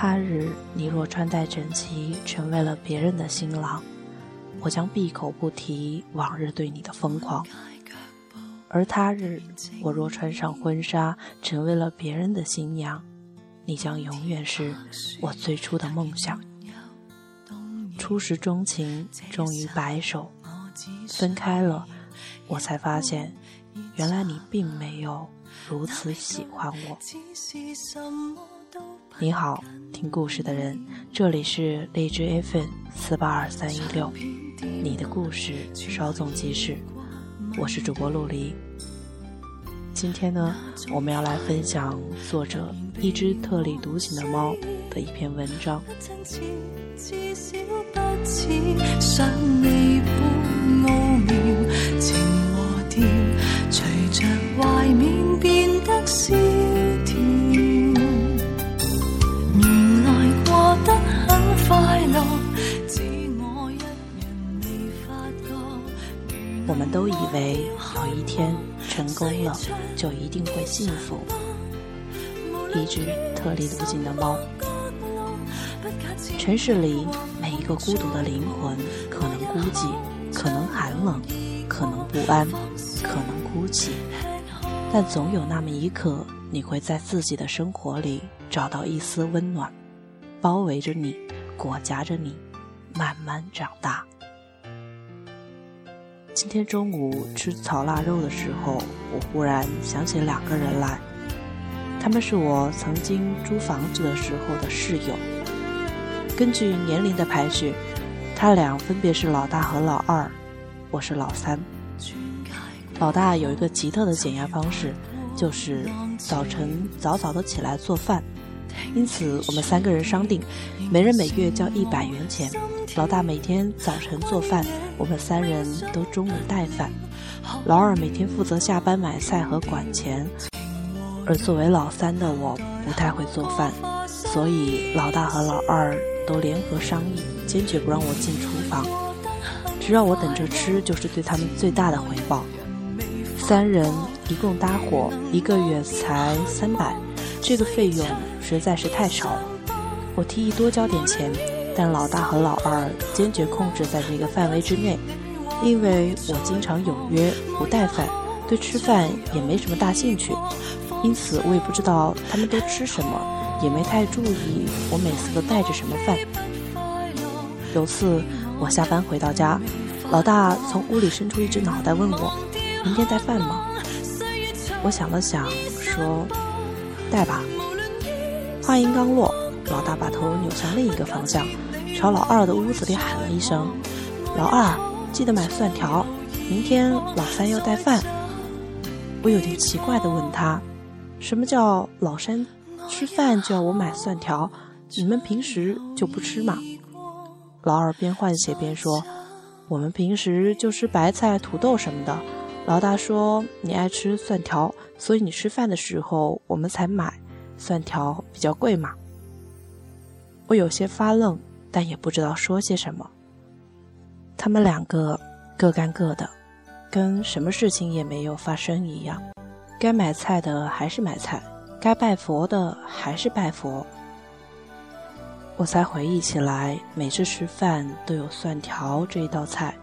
他日你若穿戴整齐，成为了别人的新郎，我将闭口不提往日对你的疯狂；而他日我若穿上婚纱，成为了别人的新娘，你将永远是我最初的梦想。初时钟情，终于白首，分开了，我才发现，原来你并没有如此喜欢我。你好，听故事的人，这里是荔枝 FM 四八二三一六，你的故事稍纵即逝，我是主播陆离。今天呢，我们要来分享作者一只特立独行的猫的一篇文章。我们都以为好一天成功了，就一定会幸福。一只特立独行的猫。城市里每一个孤独的灵魂，可能孤寂，可能寒冷，可能不安，可能哭泣，但总有那么一刻，你会在自己的生活里找到一丝温暖，包围着你，裹挟着你，慢慢长大。今天中午吃炒腊肉的时候，我忽然想起两个人来，他们是我曾经租房子的时候的室友。根据年龄的排序，他俩分别是老大和老二，我是老三。老大有一个奇特的减压方式，就是早晨早早的起来做饭，因此我们三个人商定，每人每月交一百元钱。老大每天早晨做饭，我们三人都中午带饭。老二每天负责下班买菜和管钱，而作为老三的我不太会做饭，所以老大和老二都联合商议，坚决不让我进厨房，只让我等着吃，就是对他们最大的回报。三人一共搭伙，一个月才三百，这个费用实在是太少了。我提议多交点钱。但老大和老二坚决控制在这个范围之内，因为我经常有约不带饭，对吃饭也没什么大兴趣，因此我也不知道他们都吃什么，也没太注意我每次都带着什么饭。有次我下班回到家，老大从屋里伸出一只脑袋问我：“明天带饭吗？”我想了想，说：“带吧。”话音刚落，老大把头扭向另一个方向。朝老二的屋子里喊了一声：“老二，记得买蒜条，明天老三要带饭。”我有点奇怪的问他：“什么叫老三吃饭就要我买蒜条？你们平时就不吃吗？”老二边换鞋边说：“我们平时就吃白菜、土豆什么的。”老大说：“你爱吃蒜条，所以你吃饭的时候我们才买蒜条，比较贵嘛。”我有些发愣。但也不知道说些什么。他们两个各干各的，跟什么事情也没有发生一样。该买菜的还是买菜，该拜佛的还是拜佛。我才回忆起来，每次吃饭都有蒜条这一道菜。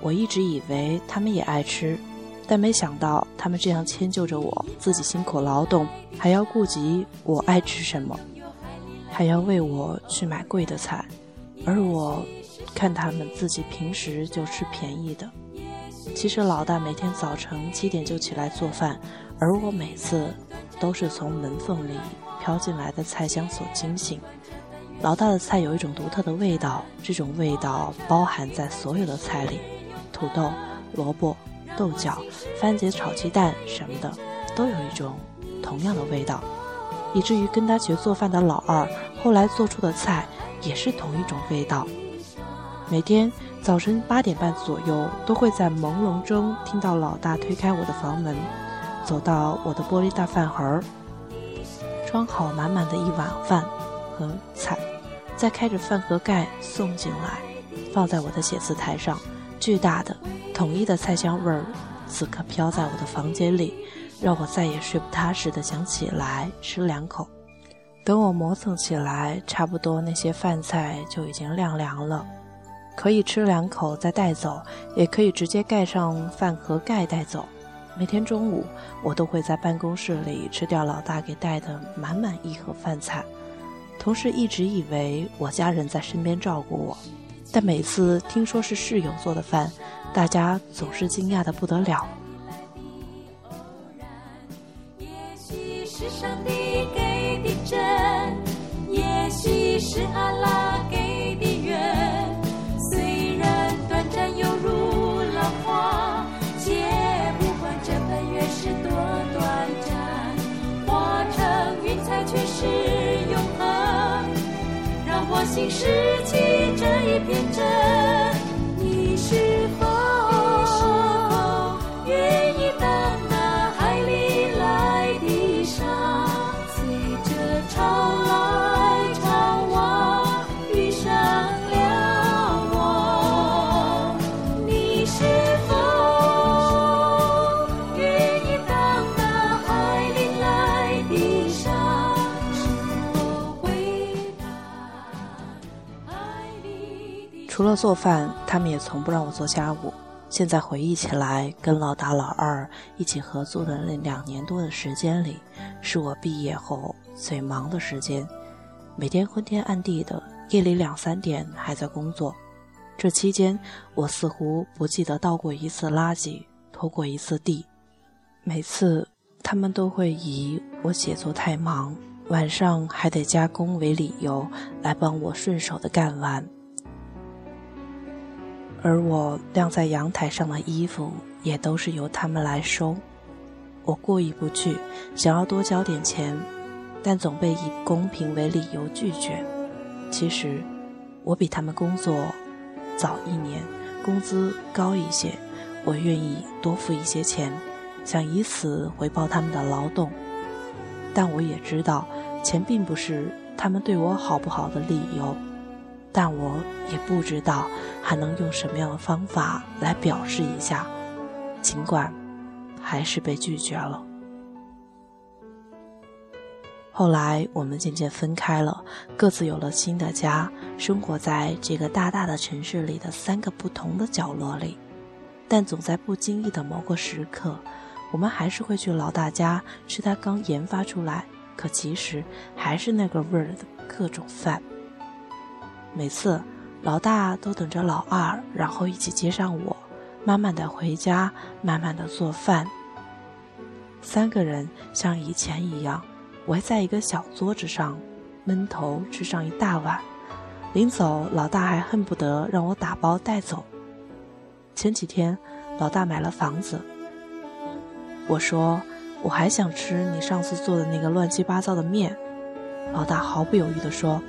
我一直以为他们也爱吃，但没想到他们这样迁就着我，自己辛苦劳动，还要顾及我爱吃什么。还要为我去买贵的菜，而我看他们自己平时就吃便宜的。其实老大每天早晨七点就起来做饭，而我每次都是从门缝里飘进来的菜香所惊醒。老大的菜有一种独特的味道，这种味道包含在所有的菜里，土豆、萝卜、豆角、番茄炒鸡蛋什么的，都有一种同样的味道。以至于跟他学做饭的老二，后来做出的菜也是同一种味道。每天早晨八点半左右，都会在朦胧中听到老大推开我的房门，走到我的玻璃大饭盒，装好满满的一碗饭和菜，再开着饭盒盖送进来，放在我的写字台上。巨大的、统一的菜香味儿，此刻飘在我的房间里。让我再也睡不踏实的想起来吃两口，等我磨蹭起来，差不多那些饭菜就已经晾凉了，可以吃两口再带走，也可以直接盖上饭盒盖带走。每天中午，我都会在办公室里吃掉老大给带的满满一盒饭菜。同事一直以为我家人在身边照顾我，但每次听说是室友做的饭，大家总是惊讶的不得了。你来的偶然也许是上帝给的真，也许是阿拉给的缘。虽然短暂又如浪花，且不管这份缘是多短暂，化成云彩却是永恒。让我心拾起这一片真，除了做饭，他们也从不让我做家务。现在回忆起来，跟老大、老二一起合租的那两年多的时间里，是我毕业后最忙的时间。每天昏天暗地的，夜里两三点还在工作。这期间，我似乎不记得倒过一次垃圾，拖过一次地。每次，他们都会以我写作太忙，晚上还得加工为理由，来帮我顺手的干完。而我晾在阳台上的衣服，也都是由他们来收。我过意不去，想要多交点钱，但总被以公平为理由拒绝。其实，我比他们工作早一年，工资高一些，我愿意多付一些钱，想以此回报他们的劳动。但我也知道，钱并不是他们对我好不好的理由。但我也不知道还能用什么样的方法来表示一下，尽管还是被拒绝了。后来我们渐渐分开了，各自有了新的家，生活在这个大大的城市里的三个不同的角落里。但总在不经意的某个时刻，我们还是会去老大家吃他刚研发出来，可其实还是那个味儿的各种饭。每次，老大都等着老二，然后一起接上我，慢慢的回家，慢慢的做饭。三个人像以前一样，围在一个小桌子上，闷头吃上一大碗。临走，老大还恨不得让我打包带走。前几天，老大买了房子，我说我还想吃你上次做的那个乱七八糟的面。老大毫不犹豫地说：“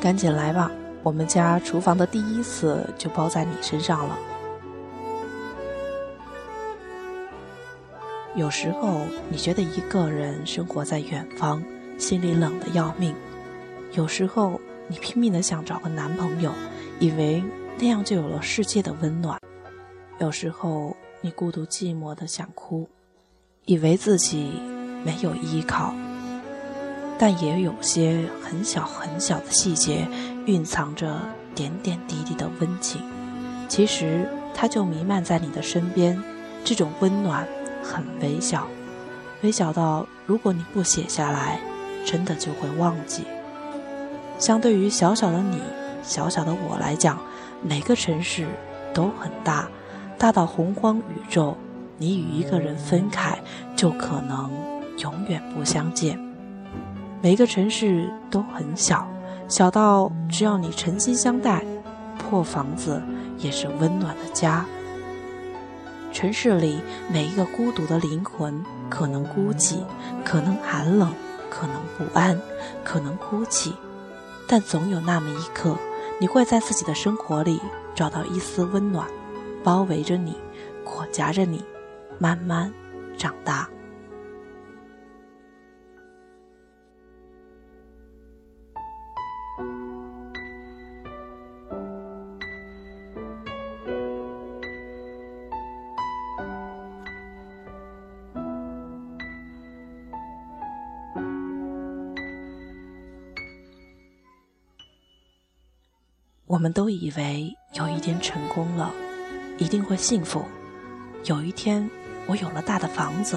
赶紧来吧。”我们家厨房的第一次就包在你身上了。有时候你觉得一个人生活在远方，心里冷的要命；有时候你拼命的想找个男朋友，以为那样就有了世界的温暖；有时候你孤独寂寞的想哭，以为自己没有依靠。但也有些很小很小的细节，蕴藏着点点滴滴的温情。其实它就弥漫在你的身边，这种温暖很微小，微小到如果你不写下来，真的就会忘记。相对于小小的你，小小的我来讲，每个城市都很大，大到洪荒宇宙。你与一个人分开，就可能永远不相见。每个城市都很小，小到只要你诚心相待，破房子也是温暖的家。城市里每一个孤独的灵魂，可能孤寂，可能寒冷，可能不安，可能哭泣，但总有那么一刻，你会在自己的生活里找到一丝温暖，包围着你，裹挟着你，慢慢长大。我们都以为有一天成功了，一定会幸福。有一天，我有了大的房子，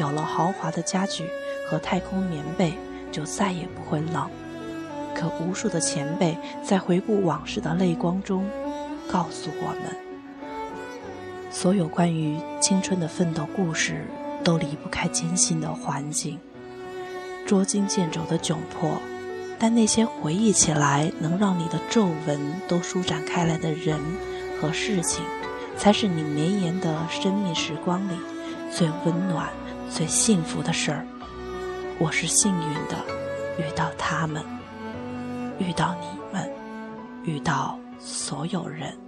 有了豪华的家具和太空棉被，就再也不会冷。可无数的前辈在回顾往事的泪光中，告诉我们：所有关于青春的奋斗故事，都离不开艰辛的环境，捉襟见肘的窘迫。但那些回忆起来能让你的皱纹都舒展开来的人和事情，才是你绵延的生命时光里最温暖、最幸福的事儿。我是幸运的，遇到他们，遇到你们，遇到所有人。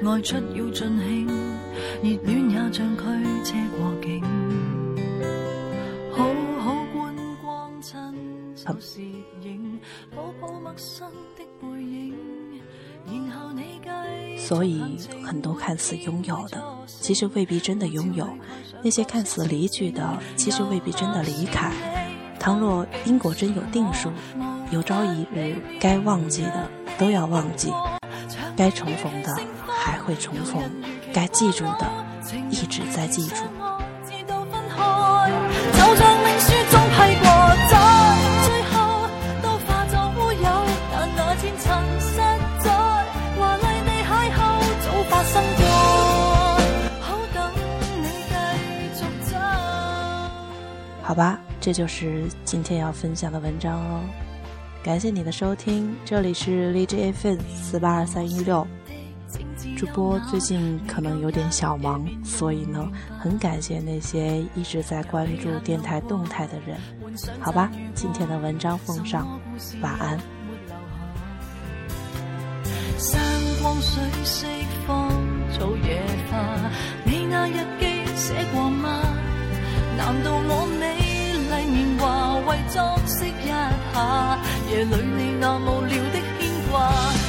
性，爱出要尽兴，热恋也像驱车过境，好好观光亲手摄影，抱抱陌生的背影，然后你继所以，很多看似拥有的，其实未必真的拥有；那些看似离去的，其实未必真的离开。倘若因果真有定数，有朝一日该忘记的都要忘记，该重逢的还会重逢，该记住的一直在记住。好吧。这就是今天要分享的文章哦，感谢你的收听，这里是荔枝 FM 四八二三一六，主播最近可能有点小忙，所以呢，很感谢那些一直在关注电台动态的人。好吧，今天的文章奉上，晚安。山光水色芳草野花，你那日记写过吗？难道我美？年华为作息一下，夜里你那无聊的牵挂。